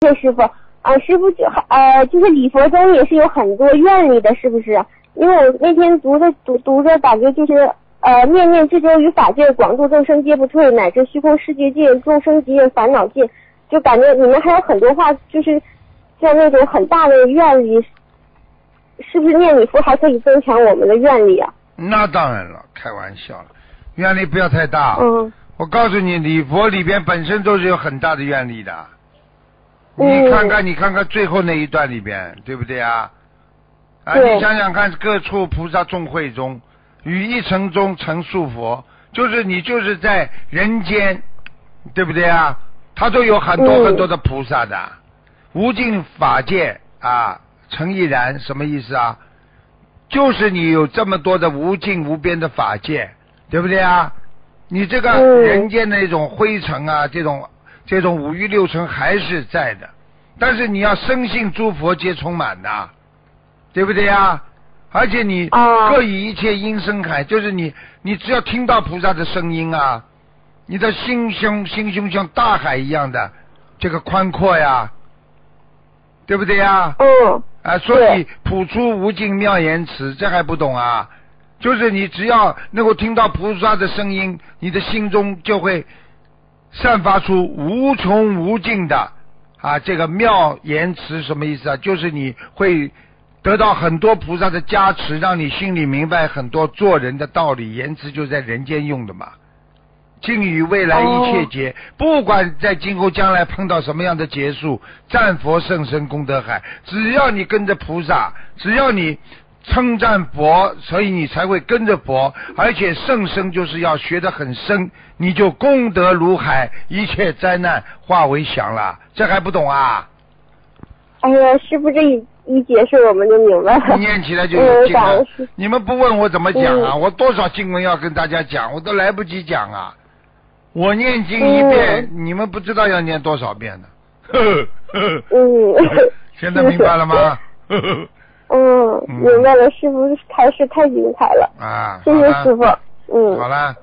谢师傅。啊，师傅就呃，就是礼佛中也是有很多愿力的，是不是？因为我那天读着读读着，感觉就是呃，念念至周于法界，广度众生皆不退，乃至虚空世界界，众生极愿烦恼尽，就感觉你们还有很多话，就是像那种很大的愿力，是不是念礼佛还可以增强我们的愿力啊？那当然了，开玩笑了，愿力不要太大。嗯我告诉你，礼佛里边本身都是有很大的愿力的。你嗯看看，你看看最后那一段里边，对不对啊？啊，你想想看，各处菩萨众会中，与一城中成数佛，就是你就是在人间，对不对啊？他都有很多嗯很多的菩萨的，无尽法界啊，诚亦然，什么意思啊？就是你有这么多的无尽无边的法界，对不对啊？你这个嗯人间的那种灰尘啊，这种这种五欲六尘还是在的，但是你要深信诸佛皆充满的，对不对呀？而且你啊各以一切音声海，就是你你只要听到菩萨的声音啊，你的心胸心胸像大海一样的这个宽阔呀，对不对呀？嗯啊，所以普出无尽妙言辞，这还不懂啊？就是你只要能够听到菩萨的声音，你的心中就会散发出无穷无尽的啊这个妙言辞，什么意思啊？就是你会得到很多菩萨的加持，让你心里明白很多做人的道理。言辞就在人间用的嘛。尽与未来一切劫，不管在今后将来碰到什么样的劫数，战佛圣身功德海，只要你跟着菩萨，只要你称赞佛，所以你才会跟着佛，而且圣生就是要学得很深，你就功德如海，一切灾难化为祥了。这还不懂啊？哎呀，师傅这一一解释我们就明白了。念起来就有嗯，劲了。你们不问我怎么讲啊？嗯我多少经文要跟大家讲，我都来不及讲啊！我念经一遍，你们不知道要念多少遍呢。呵呵呵嗯。现在明白了吗？呵 呵嗯，嗯。明白了，师傅开示太精彩了，啊，谢谢师傅。嗯，好了，